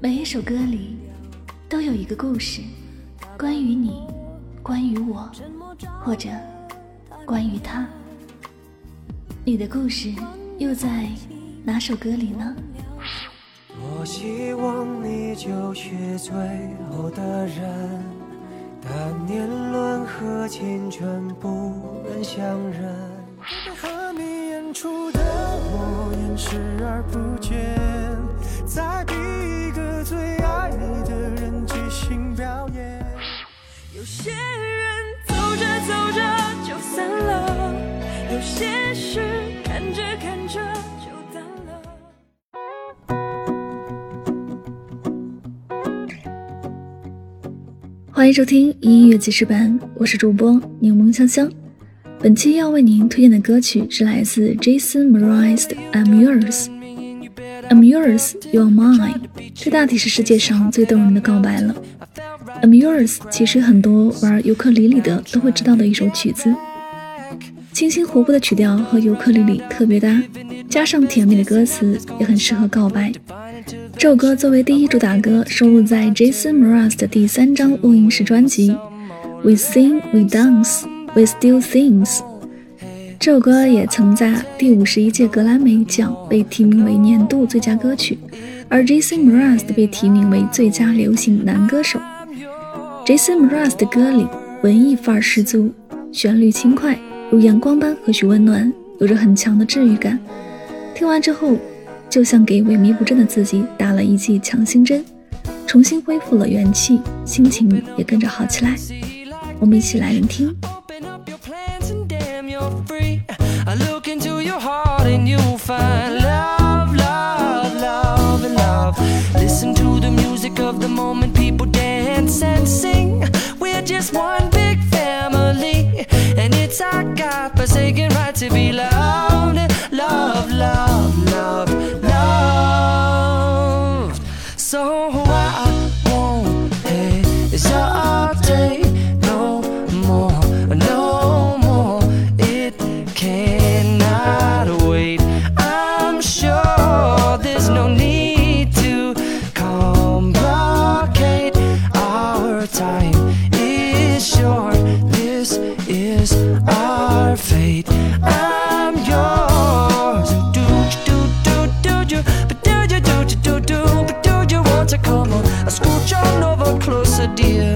每一首歌里都有一个故事，关于你，关于我，或者关于他。你的故事又在哪首歌里呢？多希望你就是最后的人，但年轮和青春不忍相认。和你演出的我演视而不见，再逼一个最爱你的人即兴表演。有些人走着走着就散了，有些事看着看着就淡了。欢迎收听音乐记事版，我是主播柠檬香香。本期要为您推荐的歌曲是来自 Jason Mraz 的《I'm Yours》。I'm yours, you're mine。这大体是世界上最动人的告白了。I'm yours，其实很多玩尤克里里的都会知道的一首曲子，清新活泼的曲调和尤克里里特别搭，加上甜美的歌词，也很适合告白。这首歌作为第一主打歌，收录在 Jason Mraz 的第三张录音室专辑《We Sing, We Dance》。We Still Sings，这首歌也曾在第五十一届格莱美奖被提名为年度最佳歌曲，而 Jason Mraz 被提名为最佳流行男歌手。Jason Mraz 的歌里文艺范儿十足，旋律轻快，如阳光般和煦温暖，有着很强的治愈感。听完之后，就像给萎靡不振的自己打了一剂强心针，重新恢复了元气，心情也跟着好起来。我们一起来聆听。And sing. We're just one big family, and it's our God forsaken right to be loved, come on. I scooch on over closer, dear.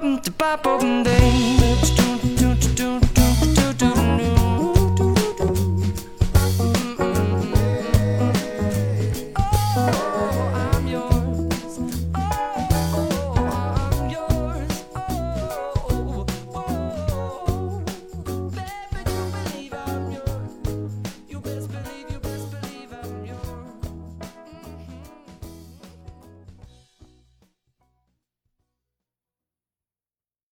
bop, bop, bop, bop,